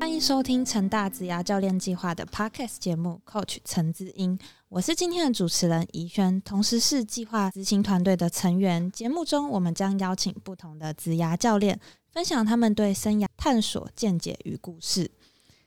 欢迎收听成大子牙教练计划的 Podcast 节目，Coach 陈子英，我是今天的主持人怡轩，同时是计划执行团队的成员。节目中，我们将邀请不同的子牙教练，分享他们对生涯探索见解与故事。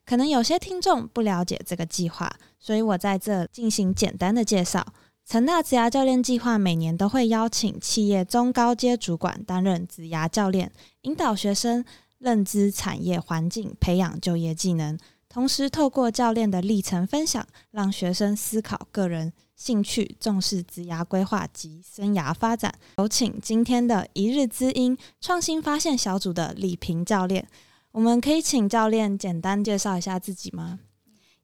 可能有些听众不了解这个计划，所以我在这进行简单的介绍。成大职涯教练计划每年都会邀请企业中高阶主管担任职涯教练，引导学生认知产业环境，培养就业技能。同时，透过教练的历程分享，让学生思考个人兴趣，重视职涯规划及生涯发展。有请今天的一日之音创新发现小组的李平教练。我们可以请教练简单介绍一下自己吗？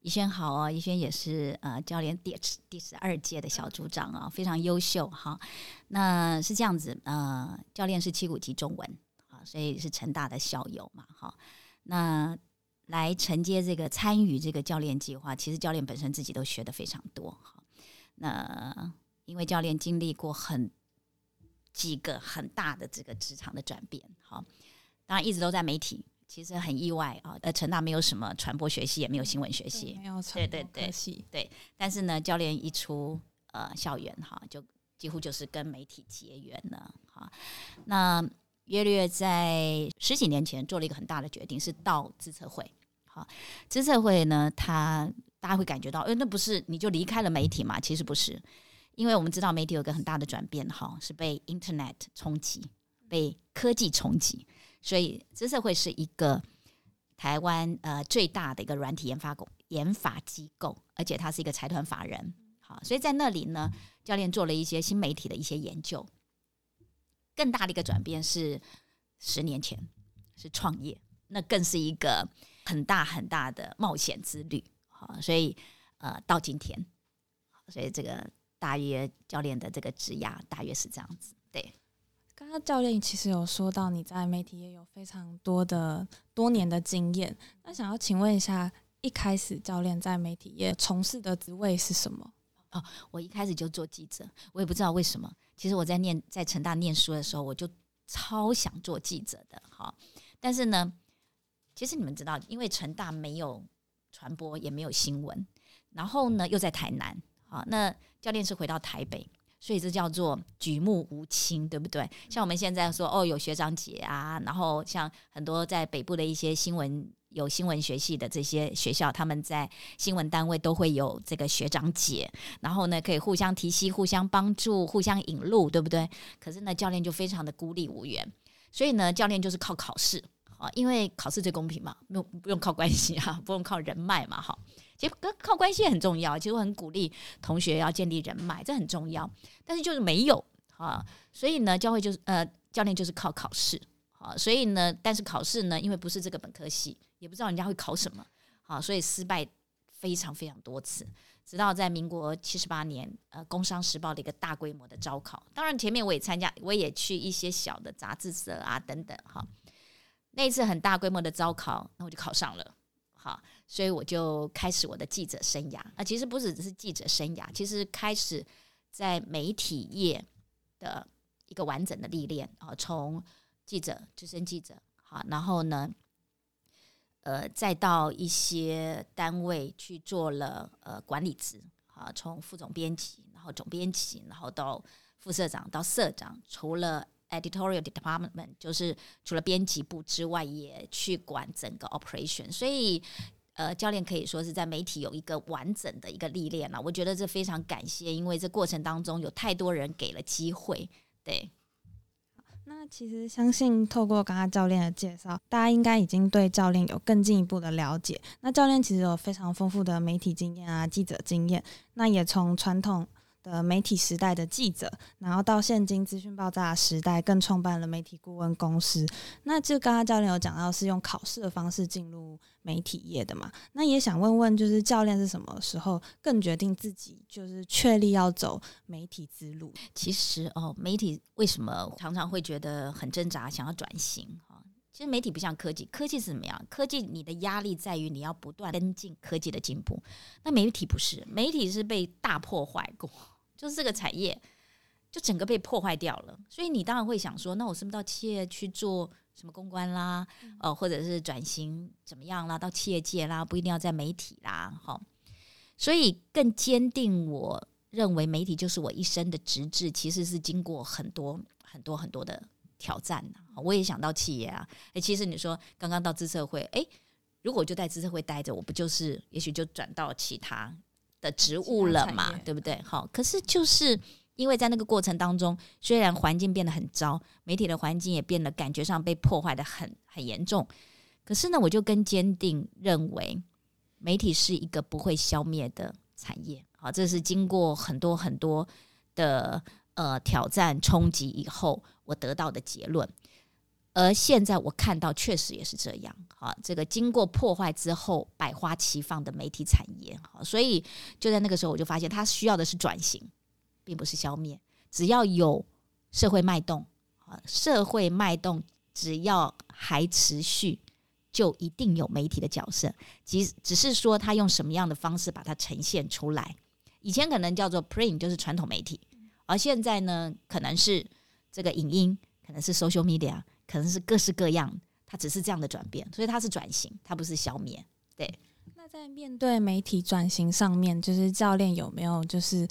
宜轩好哦，宜轩也是呃教练第第十二届的小组长啊，非常优秀哈。那是这样子呃，教练是七股级中文啊，所以是成大的校友嘛哈。那来承接这个参与这个教练计划，其实教练本身自己都学的非常多哈。那因为教练经历过很几个很大的这个职场的转变，哈，当然一直都在媒体。其实很意外啊，呃，成大没有什么传播学系，也没有新闻学系，没有传播学系，对。但是呢，教练一出呃校园哈，就几乎就是跟媒体结缘了哈。那约略在十几年前做了一个很大的决定，是到资策会。好，资策会呢，他大家会感觉到，哎，那不是你就离开了媒体嘛？其实不是，因为我们知道媒体有个很大的转变哈，是被 Internet 冲击，被科技冲击。所以，资策会是一个台湾呃最大的一个软体研发工研发机构，而且它是一个财团法人。好，所以在那里呢，教练做了一些新媒体的一些研究。更大的一个转变是十年前是创业，那更是一个很大很大的冒险之旅。好，所以呃到今天，所以这个大约教练的这个职涯大约是这样子，对。刚刚教练其实有说到你在媒体业有非常多的多年的经验，那想要请问一下，一开始教练在媒体业从事的职位是什么？哦，我一开始就做记者，我也不知道为什么。其实我在念在成大念书的时候，我就超想做记者的，哈。但是呢，其实你们知道，因为成大没有传播，也没有新闻，然后呢又在台南，好，那教练是回到台北。所以这叫做举目无亲，对不对？像我们现在说，哦，有学长姐啊，然后像很多在北部的一些新闻有新闻学系的这些学校，他们在新闻单位都会有这个学长姐，然后呢可以互相提携、互相帮助、互相引路，对不对？可是呢，教练就非常的孤立无援，所以呢，教练就是靠考试啊，因为考试最公平嘛，不用不用靠关系啊，不用靠人脉嘛，哈。其实跟靠关系很重要，其实我很鼓励同学要建立人脉，这很重要。但是就是没有啊，所以呢，教会就是呃，教练就是靠考试啊。所以呢，但是考试呢，因为不是这个本科系，也不知道人家会考什么啊，所以失败非常非常多次。直到在民国七十八年，呃，《工商时报》的一个大规模的招考，当然前面我也参加，我也去一些小的杂志社啊等等哈。那一次很大规模的招考，那我就考上了。好，所以我就开始我的记者生涯。啊，其实不只是记者生涯，其实开始在媒体业的一个完整的历练啊，从记者、资深记者，好，然后呢，呃，再到一些单位去做了呃管理职，好，从副总编辑，然后总编辑，然后到副社长，到社长，除了。Editorial department 就是除了编辑部之外，也去管整个 operation，所以呃，教练可以说是在媒体有一个完整的一个历练了。我觉得这非常感谢，因为这过程当中有太多人给了机会。对，那其实相信透过刚刚教练的介绍，大家应该已经对教练有更进一步的了解。那教练其实有非常丰富的媒体经验啊，记者经验，那也从传统。的媒体时代的记者，然后到现今资讯爆炸时代，更创办了媒体顾问公司。那就刚刚教练有讲到，是用考试的方式进入媒体业的嘛？那也想问问，就是教练是什么时候更决定自己就是确立要走媒体之路？其实哦，媒体为什么常常会觉得很挣扎，想要转型？其实媒体不像科技，科技是怎么样？科技你的压力在于你要不断跟进科技的进步，那媒体不是，媒体是被大破坏过，就是这个产业就整个被破坏掉了。所以你当然会想说，那我是不是到企业去做什么公关啦，呃，或者是转型怎么样啦，到企业界啦，不一定要在媒体啦，哈。所以更坚定我认为媒体就是我一生的职志，其实是经过很多很多很多的挑战的。我也想到企业啊，哎，其实你说刚刚到资策会，哎，如果我就在资策会待着，我不就是也许就转到其他的职务了嘛，对不对？好，可是就是因为在那个过程当中，虽然环境变得很糟，媒体的环境也变得感觉上被破坏的很很严重，可是呢，我就更坚定认为。媒体是一个不会消灭的产业，好，这是经过很多很多的呃挑战冲击以后，我得到的结论。而现在我看到，确实也是这样，好，这个经过破坏之后百花齐放的媒体产业，好，所以就在那个时候，我就发现它需要的是转型，并不是消灭。只要有社会脉动，啊，社会脉动只要还持续。就一定有媒体的角色，即只是说他用什么样的方式把它呈现出来。以前可能叫做 print，就是传统媒体，而现在呢，可能是这个影音，可能是 social media，可能是各式各样，它只是这样的转变，所以它是转型，它不是消灭。对。那在面对媒体转型上面，就是教练有没有就是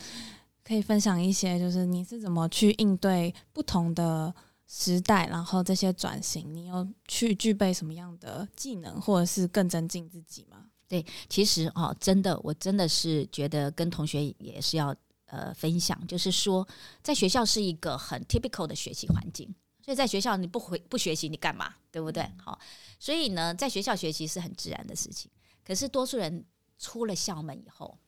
可以分享一些，就是你是怎么去应对不同的？时代，然后这些转型，你有去具备什么样的技能，或者是更增进自己吗？对，其实哦，真的，我真的是觉得跟同学也是要呃分享，就是说，在学校是一个很 typical 的学习环境，所以在学校你不回不学习，你干嘛？对不对？好，所以呢，在学校学习是很自然的事情。可是多数人出了校门以后，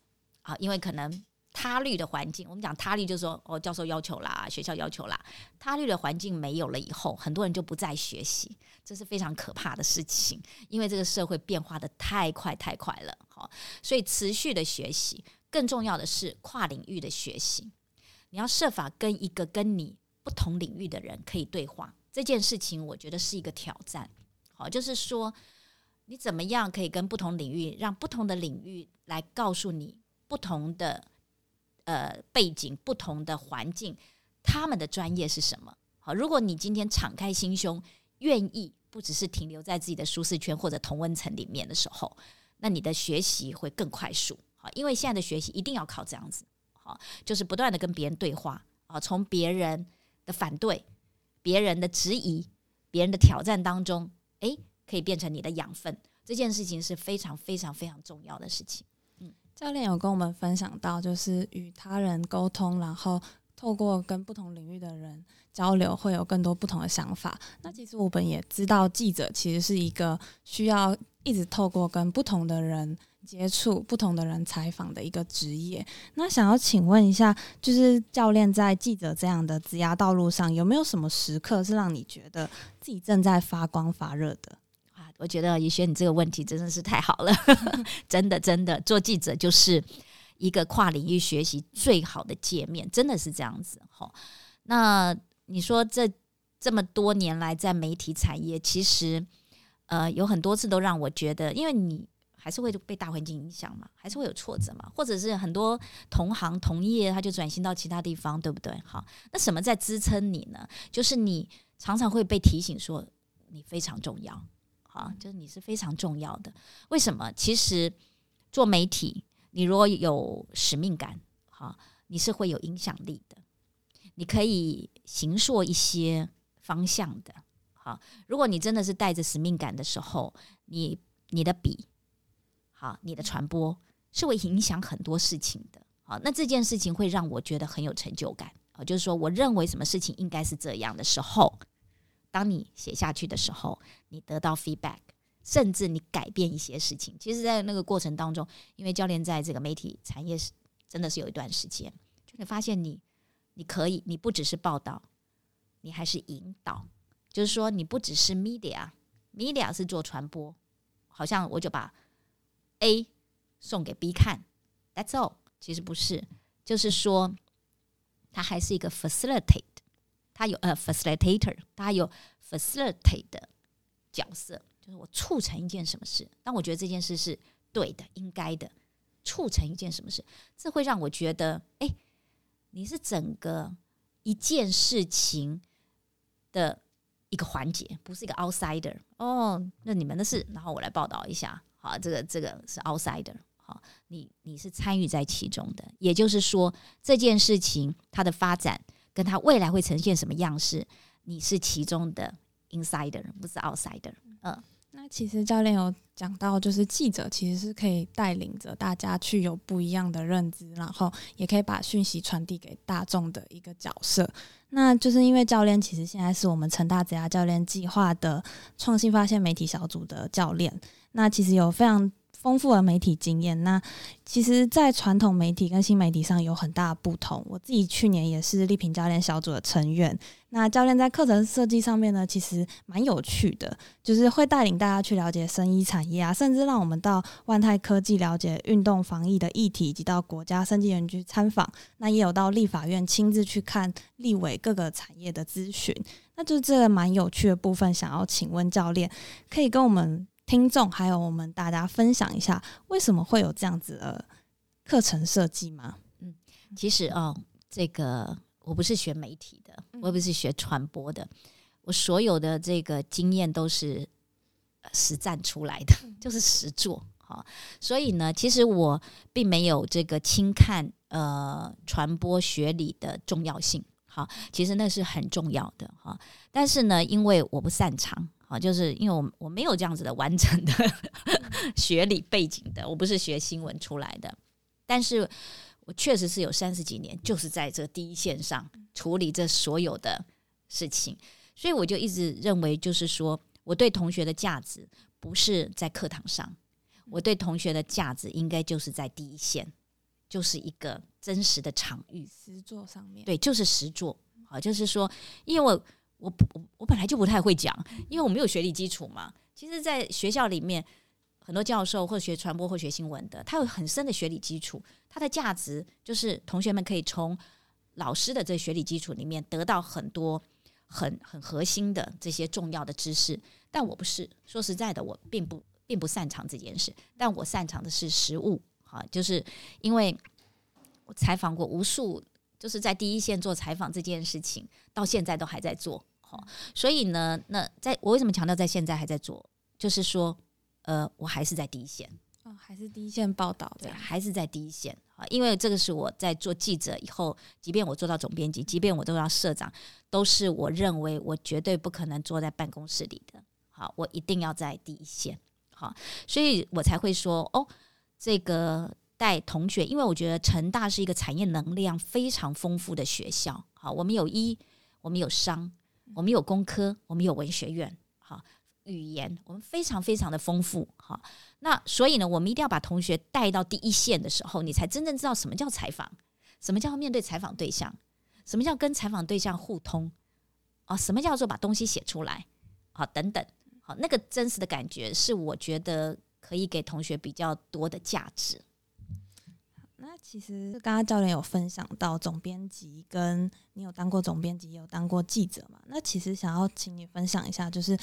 啊，因为可能。他律的环境，我们讲他律就是说，哦，教授要求啦，学校要求啦，他律的环境没有了以后，很多人就不再学习，这是非常可怕的事情，因为这个社会变化的太快太快了，好，所以持续的学习，更重要的是跨领域的学习，你要设法跟一个跟你不同领域的人可以对话，这件事情我觉得是一个挑战，好，就是说你怎么样可以跟不同领域，让不同的领域来告诉你不同的。呃，背景不同的环境，他们的专业是什么？好，如果你今天敞开心胸，愿意不只是停留在自己的舒适圈或者同温层里面的时候，那你的学习会更快速。好，因为现在的学习一定要靠这样子，好，就是不断的跟别人对话啊，从别人的反对、别人的质疑、别人的挑战当中，诶，可以变成你的养分。这件事情是非常非常非常重要的事情。嗯教练有跟我们分享到，就是与他人沟通，然后透过跟不同领域的人交流，会有更多不同的想法。那其实我们也知道，记者其实是一个需要一直透过跟不同的人接触、不同的人采访的一个职业。那想要请问一下，就是教练在记者这样的职涯道路上，有没有什么时刻是让你觉得自己正在发光发热的啊？我觉得宇轩，你这个问题真的是太好了，真的真的，做记者就是一个跨领域学习最好的界面，真的是这样子哈。那你说这这么多年来在媒体产业，其实呃有很多次都让我觉得，因为你还是会被大环境影响嘛，还是会有挫折嘛，或者是很多同行同业他就转型到其他地方，对不对？好，那什么在支撑你呢？就是你常常会被提醒说你非常重要。啊，就是你是非常重要的。为什么？其实做媒体，你如果有使命感，哈，你是会有影响力的。你可以行塑一些方向的。好，如果你真的是带着使命感的时候，你你的笔，好，你的传播是会影响很多事情的。好，那这件事情会让我觉得很有成就感。啊，就是说，我认为什么事情应该是这样的时候。当你写下去的时候，你得到 feedback，甚至你改变一些事情。其实，在那个过程当中，因为教练在这个媒体产业是真的是有一段时间，就会发现你，你可以，你不只是报道，你还是引导。就是说，你不只是 media，media 是做传播，好像我就把 A 送给 B 看，That's all。其实不是，就是说，它还是一个 facilitate。他有呃，facilitator，他有 facilitate 的角色，就是我促成一件什么事。当我觉得这件事是对的、应该的，促成一件什么事，这会让我觉得，哎，你是整个一件事情的一个环节，不是一个 outsider。哦，那你们的事，然后我来报道一下。好，这个这个是 outsider。好，你你是参与在其中的，也就是说这件事情它的发展跟它未来会呈现什么样式，你是其中的 insider，不是 outsider。嗯。那其实教练有讲到，就是记者其实是可以带领着大家去有不一样的认知，然后也可以把讯息传递给大众的一个角色。那就是因为教练其实现在是我们成大职涯教练计划的创新发现媒体小组的教练，那其实有非常。丰富的媒体经验，那其实，在传统媒体跟新媒体上有很大的不同。我自己去年也是丽萍教练小组的成员。那教练在课程设计上面呢，其实蛮有趣的，就是会带领大家去了解生医产业啊，甚至让我们到万泰科技了解运动防疫的议题，以及到国家生技园区参访。那也有到立法院亲自去看立委各个产业的咨询。那就这个蛮有趣的部分，想要请问教练，可以跟我们。听众还有我们大家分享一下，为什么会有这样子的课程设计吗？嗯，其实哦，这个我不是学媒体的，我也不是学传播的，我所有的这个经验都是实战出来的，就是实做。哈，所以呢，其实我并没有这个轻看呃传播学理的重要性。好，其实那是很重要的哈，但是呢，因为我不擅长。啊，就是因为我我没有这样子的完整的 学理背景的，我不是学新闻出来的，但是我确实是有三十几年，就是在这第一线上处理这所有的事情，所以我就一直认为，就是说我对同学的价值不是在课堂上，我对同学的价值应该就是在第一线，就是一个真实的场域。实作上面，对，就是实作，啊，就是说，因为我。我不，我本来就不太会讲，因为我没有学历基础嘛。其实，在学校里面，很多教授或学传播或学新闻的，他有很深的学历基础，他的价值就是同学们可以从老师的这学历基础里面得到很多很很核心的这些重要的知识。但我不是，说实在的，我并不并不擅长这件事，但我擅长的是实务，哈，就是因为我采访过无数，就是在第一线做采访这件事情，到现在都还在做。好，所以呢，那在我为什么强调在现在还在做？就是说，呃，我还是在第一线，哦，还是第一线报道，对，还是在第一线啊。因为这个是我在做记者以后，即便我做到总编辑，即便我做到社长，都是我认为我绝对不可能坐在办公室里的。好，我一定要在第一线。好，所以我才会说，哦，这个带同学，因为我觉得成大是一个产业能量非常丰富的学校。好，我们有医，我们有商。我们有工科，我们有文学院，好语言，我们非常非常的丰富，好。那所以呢，我们一定要把同学带到第一线的时候，你才真正知道什么叫采访，什么叫面对采访对象，什么叫跟采访对象互通，啊，什么叫做把东西写出来，好，等等，好，那个真实的感觉是我觉得可以给同学比较多的价值。那其实刚刚教练有分享到总编辑，跟你有当过总编辑，也有当过记者嘛？那其实想要请你分享一下，就是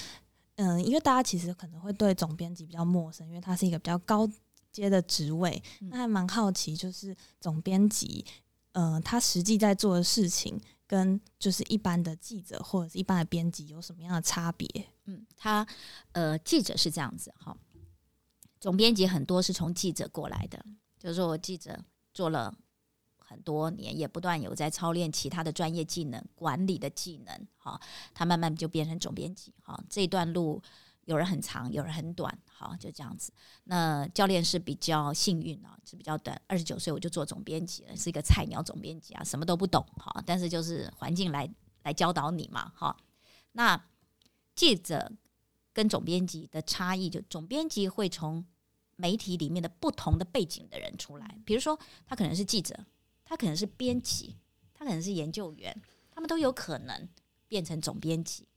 嗯，因为大家其实可能会对总编辑比较陌生，因为他是一个比较高阶的职位。那还蛮好奇，就是总编辑，嗯，他实际在做的事情，跟就是一般的记者或者是一般的编辑有什么样的差别？嗯，他呃，记者是这样子哈，总编辑很多是从记者过来的。就是说我记者做了很多年，也不断有在操练其他的专业技能、管理的技能。好，他慢慢就变成总编辑。好，这段路有人很长，有人很短。好，就这样子。那教练是比较幸运啊，是比较短。二十九岁我就做总编辑了，是一个菜鸟总编辑啊，什么都不懂。好，但是就是环境来来教导你嘛。好，那记者跟总编辑的差异，就总编辑会从。媒体里面的不同的背景的人出来，比如说他可能是记者，他可能是编辑，他可能是研究员，他们都有可能变成总编辑，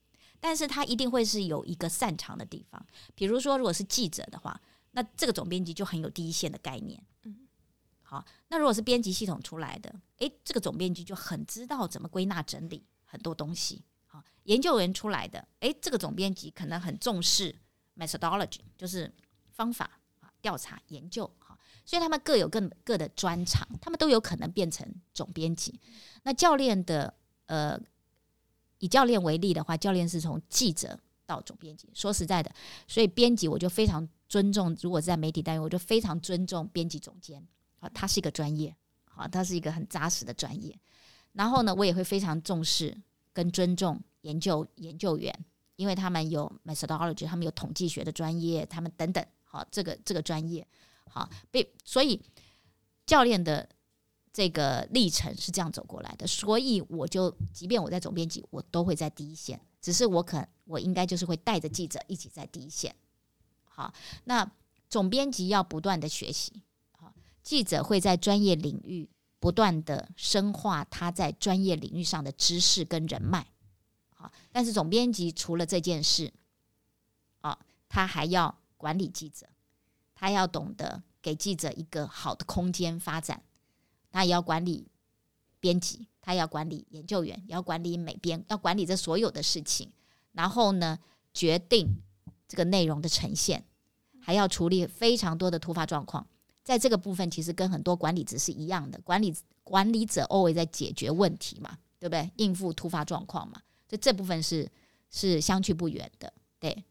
但是他一定会是有一个擅长的地方。比如说，如果是记者的话，那这个总编辑就很有第一线的概念。嗯，好，那如果是编辑系统出来的，诶，这个总编辑就很知道怎么归纳整理很多东西。好，研究员出来的，诶，这个总编辑可能很重视 methodology，就是方法。调查研究，哈，所以他们各有各各的专长，他们都有可能变成总编辑。那教练的呃，以教练为例的话，教练是从记者到总编辑。说实在的，所以编辑我就非常尊重，如果在媒体单位，我就非常尊重编辑总监啊，他是一个专业，好，他是一个很扎实的专业。然后呢，我也会非常重视跟尊重研究研究员，因为他们有 methodology，他们有统计学的专业，他们等等，好，这个这个专业，好被所以教练的这个历程是这样走过来的，所以我就即便我在总编辑，我都会在第一线，只是我可我应该就是会带着记者一起在第一线，好，那总编辑要不断的学习，好，记者会在专业领域。不断的深化他在专业领域上的知识跟人脉，好，但是总编辑除了这件事，啊，他还要管理记者，他要懂得给记者一个好的空间发展，他也要管理编辑，他要管理研究员，要管理美编，要管理这所有的事情，然后呢，决定这个内容的呈现，还要处理非常多的突发状况。在这个部分，其实跟很多管理者是一样的，管理管理者 always 在解决问题嘛，对不对？应付突发状况嘛，所以这部分是是相去不远的。对。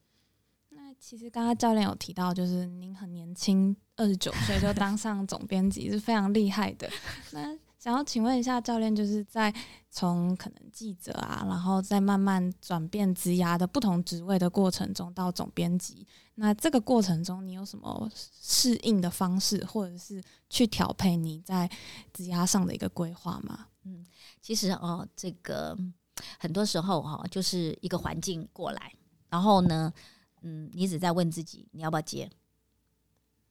其实刚刚教练有提到，就是您很年轻，二十九岁就当上总编辑，是非常厉害的。那想要请问一下教练，就是在从可能记者啊，然后再慢慢转变职涯的不同职位的过程中，到总编辑，那这个过程中你有什么适应的方式，或者是去调配你在职涯上的一个规划吗？嗯，其实哦，这个很多时候哈，就是一个环境过来，然后呢，嗯你只在问自己，你要不要接，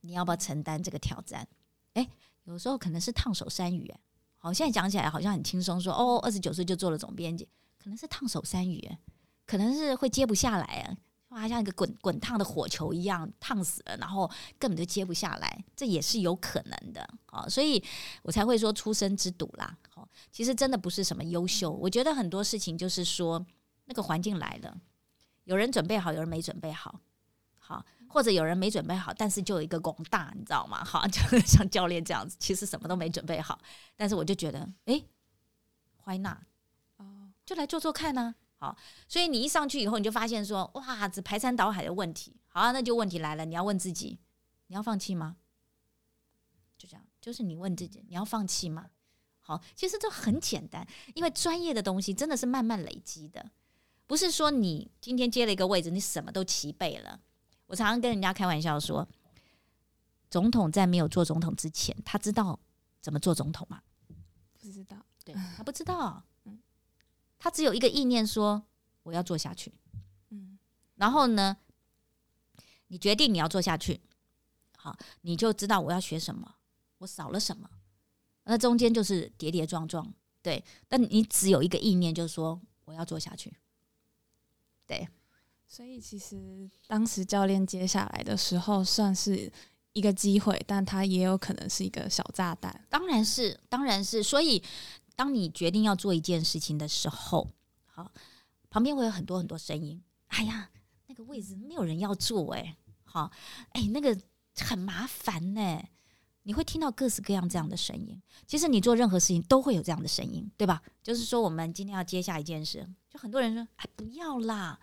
你要不要承担这个挑战？哎，有时候可能是烫手山芋，好，现在讲起来好像很轻松，说哦，二十九岁就做了总编辑，可能是烫手山芋，可能是会接不下来啊，哇，像一个滚滚烫的火球一样烫死了，然后根本就接不下来，这也是有可能的啊，所以我才会说出生之赌啦。好，其实真的不是什么优秀，我觉得很多事情就是说那个环境来了，有人准备好，有人没准备好，好。或者有人没准备好，但是就有一个拱大，你知道吗？好，就像教练这样子，其实什么都没准备好，但是我就觉得，哎，Why not？哦，就来做做看呢。好，所以你一上去以后，你就发现说，哇，这排山倒海的问题。好，那就问题来了，你要问自己，你要放弃吗？就这样，就是你问自己，你要放弃吗？好，其实这很简单，因为专业的东西真的是慢慢累积的，不是说你今天接了一个位置，你什么都齐备了。我常常跟人家开玩笑说，总统在没有做总统之前，他知道怎么做总统吗？不知道，对 他不知道。嗯，他只有一个意念，说我要做下去。嗯，然后呢，你决定你要做下去，好，你就知道我要学什么，我少了什么。那中间就是跌跌撞撞，对。但你只有一个意念，就是说我要做下去，对。所以其实当时教练接下来的时候，算是一个机会，但他也有可能是一个小炸弹。当然是，当然是。所以，当你决定要做一件事情的时候，好，旁边会有很多很多声音。哎呀，那个位置没有人要坐，哎，好，哎，那个很麻烦呢。你会听到各式各样这样的声音。其实你做任何事情都会有这样的声音，对吧？就是说，我们今天要接下一件事，就很多人说：“哎，不要啦。”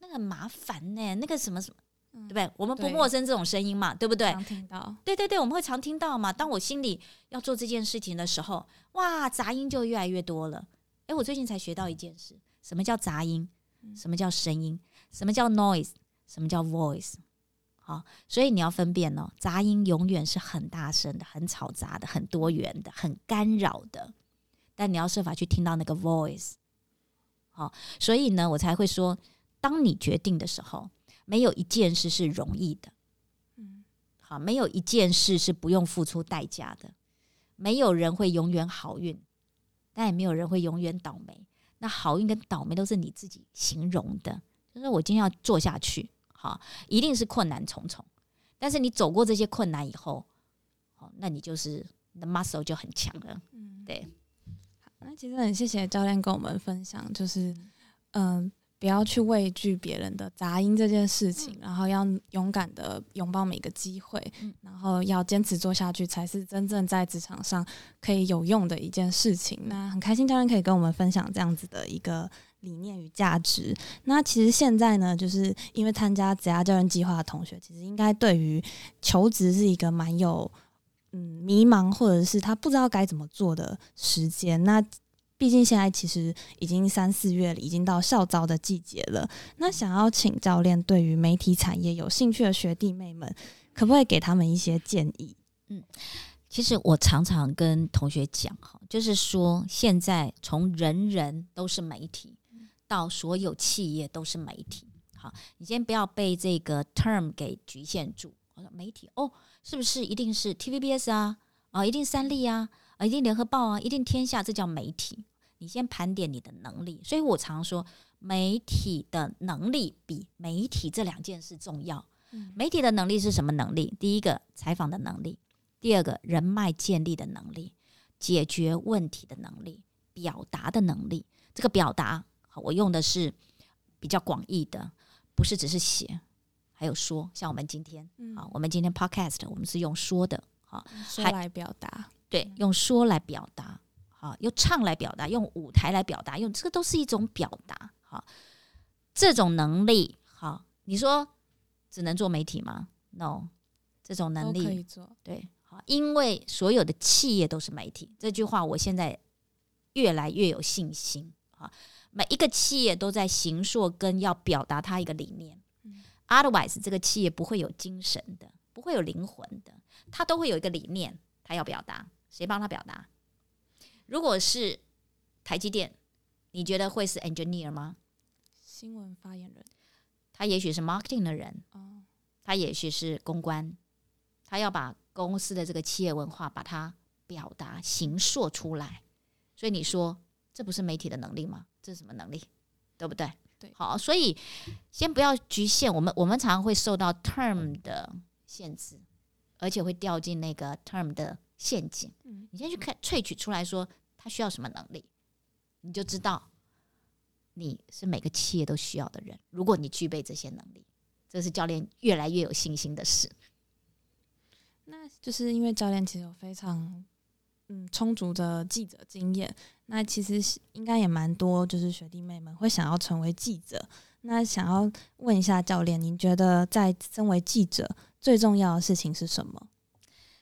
那个麻烦呢，那个什么什么，对不对？我们不陌生这种声音嘛，对不对？常听到，对对对，我们会常听到嘛。当我心里要做这件事情的时候，哇，杂音就越来越多了。哎，我最近才学到一件事，什么叫杂音？什么叫声音？什么叫 noise？什么叫 voice？好，所以你要分辨哦，杂音永远是很大声的、很吵杂的、很多元的、很干扰的，但你要设法去听到那个 voice。好，所以呢，我才会说。当你决定的时候，没有一件事是容易的，嗯，好，没有一件事是不用付出代价的，没有人会永远好运，但也没有人会永远倒霉。那好运跟倒霉都是你自己形容的，就是我今天要做下去，好，一定是困难重重。但是你走过这些困难以后，好，那你就是你的 muscle 就很强了，嗯，对。好，那其实很谢谢教练跟我们分享，就是嗯。不要去畏惧别人的杂音这件事情，然后要勇敢的拥抱每个机会，然后要坚持做下去，才是真正在职场上可以有用的一件事情。那很开心教练可以跟我们分享这样子的一个理念与价值。那其实现在呢，就是因为参加职涯教练计划的同学，其实应该对于求职是一个蛮有嗯迷茫，或者是他不知道该怎么做的时间。那毕竟现在其实已经三四月了，已经到校招的季节了。那想要请教练，对于媒体产业有兴趣的学弟妹们，可不可以给他们一些建议？嗯，其实我常常跟同学讲哈，就是说现在从人人都是媒体，到所有企业都是媒体。好，你先不要被这个 term 给局限住。我说媒体哦，是不是一定是 TVBS 啊？啊，一定三立啊？啊，一定联合报啊？一定天下？这叫媒体。你先盘点你的能力，所以我常说，媒体的能力比媒体这两件事重要。媒体的能力是什么能力？第一个，采访的能力；第二个，人脉建立的能力，解决问题的能力，表达的能力。这个表达，我用的是比较广义的，不是只是写，还有说。像我们今天，啊，我们今天 podcast，我们是用说的，啊，说来表达，对，用说来表达。啊，用唱来表达，用舞台来表达，用这个都是一种表达。好，这种能力，好，你说只能做媒体吗？No，这种能力可以做。对，好，因为所有的企业都是媒体，这句话我现在越来越有信心。啊，每一个企业都在行塑跟要表达他一个理念。Otherwise，这个企业不会有精神的，不会有灵魂的，他都会有一个理念，他要表达，谁帮他表达？如果是台积电，你觉得会是 engineer 吗？新闻发言人，他也许是 marketing 的人，哦，他也许是公关，他要把公司的这个企业文化把它表达、形塑出来。所以你说这不是媒体的能力吗？这是什么能力？对不对？对，好，所以先不要局限我们，我们常常会受到 term 的限制，而且会掉进那个 term 的陷阱。嗯，你先去看萃取出来说。他需要什么能力，你就知道你是每个企业都需要的人。如果你具备这些能力，这是教练越来越有信心的事。那就是因为教练其实有非常嗯充足的记者经验，那其实应该也蛮多，就是学弟妹们会想要成为记者。那想要问一下教练，您觉得在身为记者最重要的事情是什么？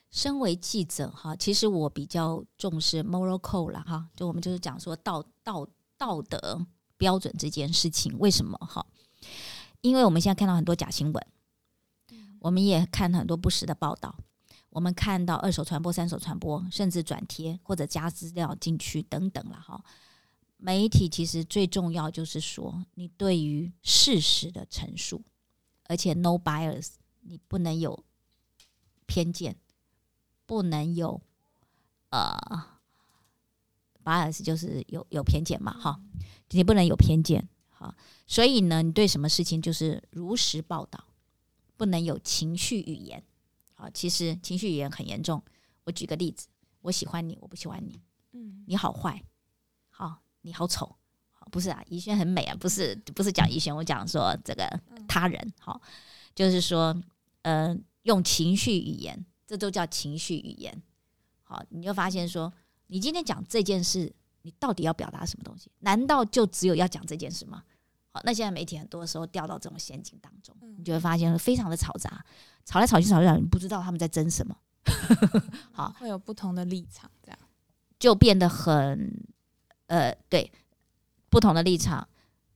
身为记者哈，其实我比较重视 moral code 了哈，就我们就是讲说道道道德标准这件事情，为什么哈？因为我们现在看到很多假新闻，我们也看很多不实的报道，我们看到二手传播、三手传播，甚至转贴或者加资料进去等等了哈。媒体其实最重要就是说，你对于事实的陈述，而且 no bias，你不能有偏见。不能有，呃，bias 就是有有偏见嘛，哈，你不能有偏见，哈，所以呢，你对什么事情就是如实报道，不能有情绪语言，好，其实情绪语言很严重。我举个例子，我喜欢你，我不喜欢你，嗯，你好坏，好，你好丑，不是啊，怡轩很美啊，不是，不是讲怡轩，我讲说这个他人，好，就是说，呃，用情绪语言。这都叫情绪语言，好，你就发现说，你今天讲这件事，你到底要表达什么东西？难道就只有要讲这件事吗？好，那现在媒体很多时候掉到这种陷阱当中，你就会发现非常的嘈杂，吵来吵去，吵来吵去，你不知道他们在争什么。好，会有不同的立场，这样就变得很呃，对，不同的立场，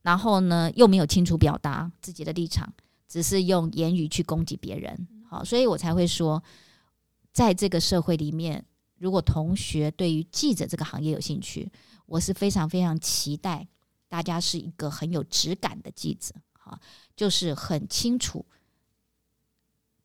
然后呢，又没有清楚表达自己的立场，只是用言语去攻击别人。好，所以我才会说。在这个社会里面，如果同学对于记者这个行业有兴趣，我是非常非常期待大家是一个很有质感的记者，哈，就是很清楚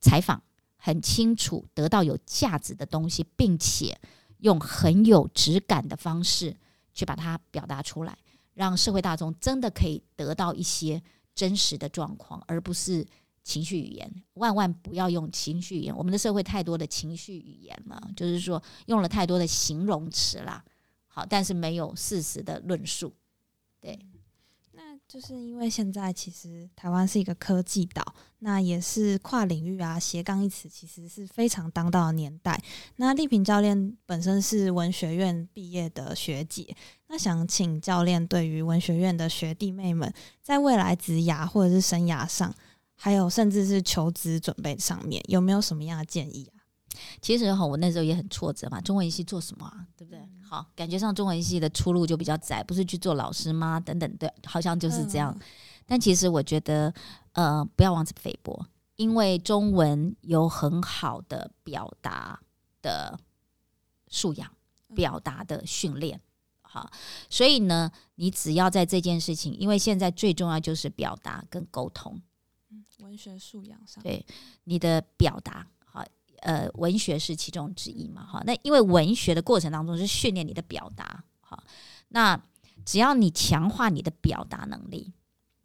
采访，很清楚得到有价值的东西，并且用很有质感的方式去把它表达出来，让社会大众真的可以得到一些真实的状况，而不是。情绪语言，万万不要用情绪语言。我们的社会太多的情绪语言了，就是说用了太多的形容词啦。好，但是没有事实的论述。对，就是因为现在其实台湾是一个科技岛，那也是跨领域啊斜杠一词其实是非常当道的年代。那丽萍教练本身是文学院毕业的学姐，那想请教练对于文学院的学弟妹们，在未来职涯或者是生涯上，还有甚至是求职准备上面，有没有什么样的建议啊？其实哈，我那时候也很挫折嘛，中文系做什么啊？对不对？好，感觉上中文系的出路就比较窄，不是去做老师吗？等等对，好像就是这样。但其实我觉得，呃，不要妄自菲薄，因为中文有很好的表达的素养，表达的训练。好，所以呢，你只要在这件事情，因为现在最重要就是表达跟沟通。文学素养上，对你的表达。呃，文学是其中之一嘛，哈。那因为文学的过程当中是训练你的表达，哈。那只要你强化你的表达能力，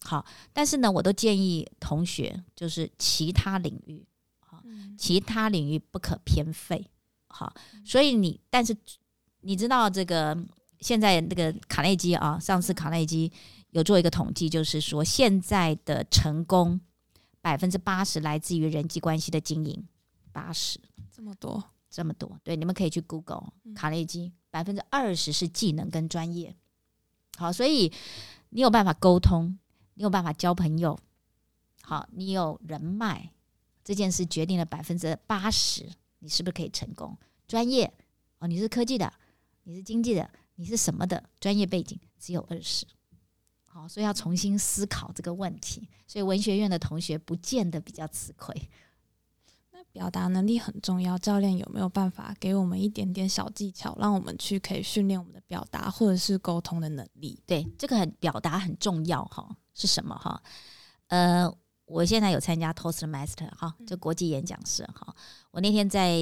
好。但是呢，我都建议同学就是其他领域，哈，其他领域不可偏废，好。所以你，但是你知道这个现在那个卡内基啊，上次卡内基有做一个统计，就是说现在的成功百分之八十来自于人际关系的经营。八十这么多，这么多，对，你们可以去 Google 卡内基，百分之二十是技能跟专业。好，所以你有办法沟通，你有办法交朋友，好，你有人脉，这件事决定了百分之八十，你是不是可以成功？专业哦，你是科技的，你是经济的，你是什么的？专业背景只有二十，好，所以要重新思考这个问题。所以文学院的同学不见得比较吃亏。表达能力很重要，教练有没有办法给我们一点点小技巧，让我们去可以训练我们的表达或者是沟通的能力？对，这个很表达很重要哈，是什么哈？呃，我现在有参加 Toastmaster 哈，这国际演讲社哈。我那天在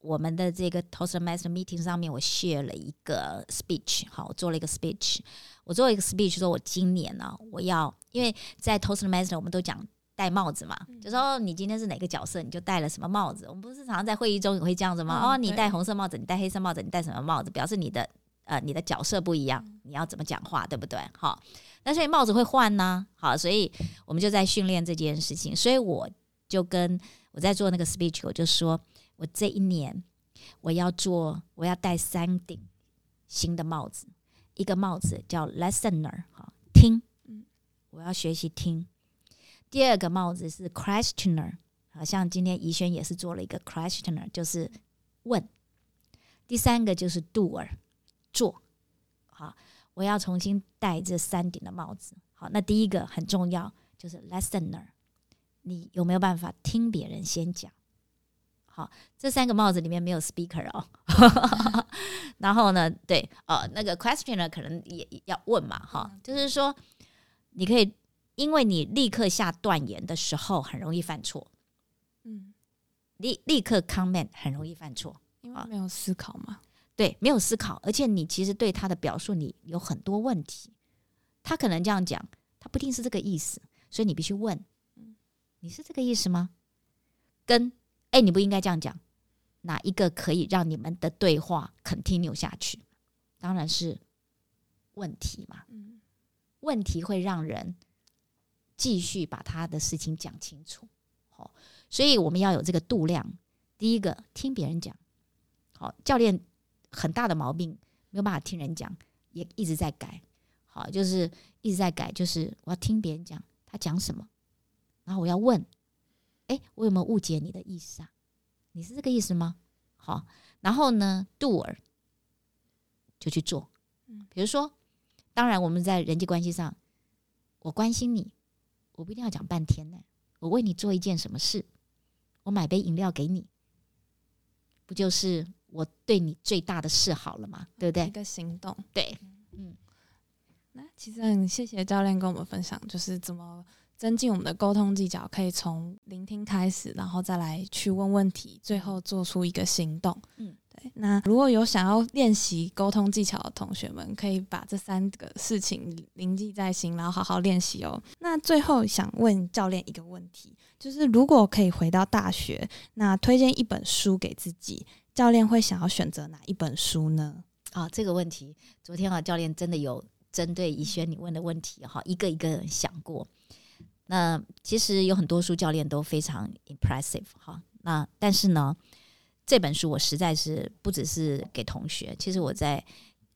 我们的这个 Toastmaster meeting 上面，我 share 了一个 speech 哈，我做了一个 speech，我做了一个 speech 说，我今年呢，我要因为在 Toastmaster 我们都讲。戴帽子嘛，就说你今天是哪个角色，你就戴了什么帽子。我们不是常常在会议中也会这样子吗？哦，你戴红色帽子，你戴黑色帽子，你戴什么帽子，表示你的呃你的角色不一样，你要怎么讲话，对不对？好，那所以帽子会换呢。好，所以我们就在训练这件事情。所以我就跟我在做那个 speech，我就说我这一年我要做，我要戴三顶新的帽子。一个帽子叫 listener，好听，我要学习听。第二个帽子是 questioner，好像今天怡轩也是做了一个 questioner，就是问。第三个就是 doer，做。好，我要重新戴这三顶的帽子。好，那第一个很重要，就是 listener，你有没有办法听别人先讲？好，这三个帽子里面没有 speaker 哦。然后呢，对，哦，那个 questioner 可能也要问嘛，哈，就是说你可以。因为你立刻下断言的时候很容易犯错，嗯，立立刻 comment 很容易犯错，因为没有思考嘛。对，没有思考，而且你其实对他的表述你有很多问题，他可能这样讲，他不一定是这个意思，所以你必须问，你是这个意思吗？跟哎，你不应该这样讲，哪一个可以让你们的对话 continue 下去？当然是问题嘛，嗯，问题会让人。继续把他的事情讲清楚，好，所以我们要有这个度量。第一个，听别人讲，好，教练很大的毛病，没有办法听人讲，也一直在改，好，就是一直在改，就是我要听别人讲，他讲什么，然后我要问，哎，我有没有误解你的意思啊？你是这个意思吗？好，然后呢，doer 就去做，比如说，当然我们在人际关系上，我关心你。我不一定要讲半天呢，我为你做一件什么事，我买杯饮料给你，不就是我对你最大的示好了吗？对不对？一个行动，对，嗯。那其实很谢谢教练跟我们分享，就是怎么增进我们的沟通技巧，可以从聆听开始，然后再来去问问题，最后做出一个行动，嗯。那如果有想要练习沟通技巧的同学们，可以把这三个事情铭记在心，然后好好练习哦。那最后想问教练一个问题，就是如果可以回到大学，那推荐一本书给自己，教练会想要选择哪一本书呢？啊，这个问题，昨天啊，教练真的有针对怡轩你问的问题哈，一个一个想过。那其实有很多书教练都非常 impressive 哈。那但是呢，这本书我实在是不只是给同学，其实我在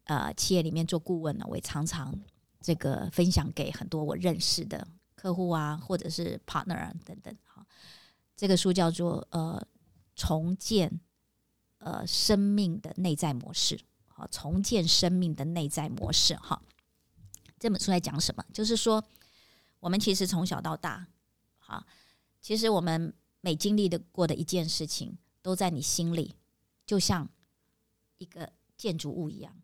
呃企业里面做顾问呢，我也常常这个分享给很多我认识的客户啊，或者是 partner 等等哈。这个书叫做呃重建呃生命的内在模式，好，重建生命的内在模式哈。这本书在讲什么？就是说。我们其实从小到大，好，其实我们每经历的过的一件事情，都在你心里，就像一个建筑物一样，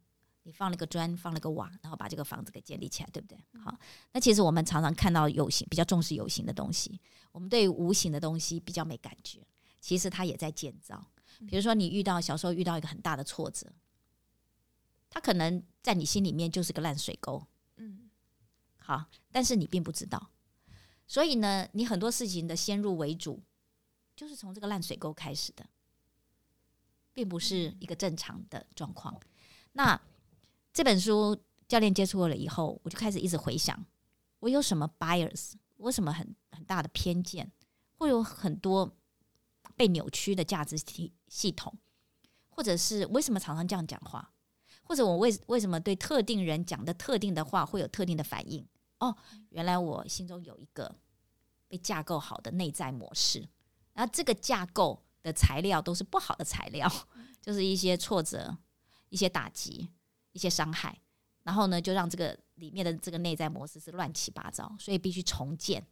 你放了个砖，放了个瓦，然后把这个房子给建立起来，对不对？好，那其实我们常常看到有形，比较重视有形的东西，我们对无形的东西比较没感觉。其实它也在建造。比如说，你遇到小时候遇到一个很大的挫折，它可能在你心里面就是个烂水沟。嗯好，但是你并不知道，所以呢，你很多事情的先入为主，就是从这个烂水沟开始的，并不是一个正常的状况。那这本书教练接触了以后，我就开始一直回想，我有什么 bias，为什么很很大的偏见，会有很多被扭曲的价值体系统，或者是为什么常常这样讲话，或者我为为什么对特定人讲的特定的话会有特定的反应。哦，原来我心中有一个被架构好的内在模式，然后这个架构的材料都是不好的材料，就是一些挫折、一些打击、一些伤害，然后呢，就让这个里面的这个内在模式是乱七八糟，所以必须重建。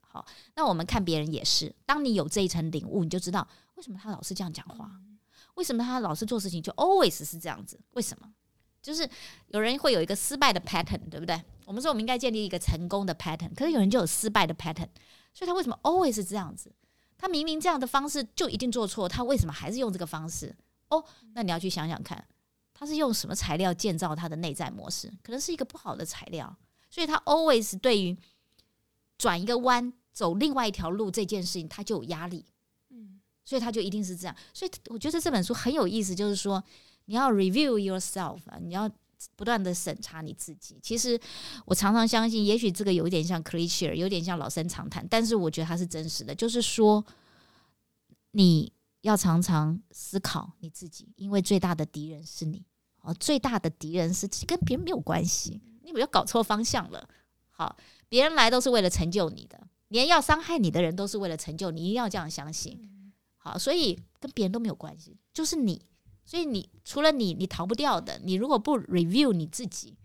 好，那我们看别人也是，当你有这一层领悟，你就知道为什么他老是这样讲话，为什么他老是做事情就 always 是这样子，为什么？就是有人会有一个失败的 pattern，对不对？我们说我们应该建立一个成功的 pattern，可是有人就有失败的 pattern，所以他为什么 always 是这样子？他明明这样的方式就一定做错，他为什么还是用这个方式？哦，那你要去想想看，他是用什么材料建造他的内在模式？可能是一个不好的材料，所以他 always 对于转一个弯走另外一条路这件事情，他就有压力。嗯，所以他就一定是这样。所以我觉得这本书很有意思，就是说。你要 review yourself 啊，你要不断的审查你自己。其实我常常相信，也许这个有一点像 cliche，有点像老生常谈，但是我觉得它是真实的。就是说，你要常常思考你自己，因为最大的敌人是你哦，最大的敌人是跟别人没有关系，你不要搞错方向了。好，别人来都是为了成就你的，连要伤害你的人都是为了成就你，一定要这样相信。好，所以跟别人都没有关系，就是你。所以你除了你，你逃不掉的。你如果不 review 你自己，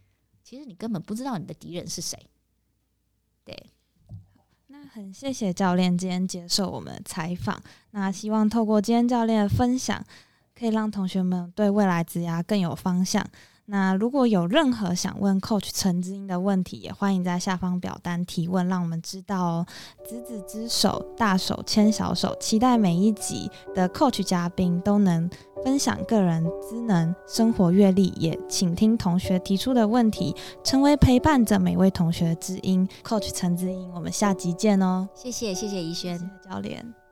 其实你根本不知道你的敌人是谁。对，那很谢谢教练今天接受我们的采访。那希望透过今天教练的分享，可以让同学们对未来职涯更有方向。那如果有任何想问 Coach 陈之英的问题，也欢迎在下方表单提问，让我们知道哦。执子之手，大手牵小手，期待每一集的 Coach 嘉宾都能分享个人资能、生活阅历，也倾听同学提出的问题，成为陪伴着每位同学的知音。Coach 陈之英，我们下集见哦！谢谢，谢谢怡轩教练。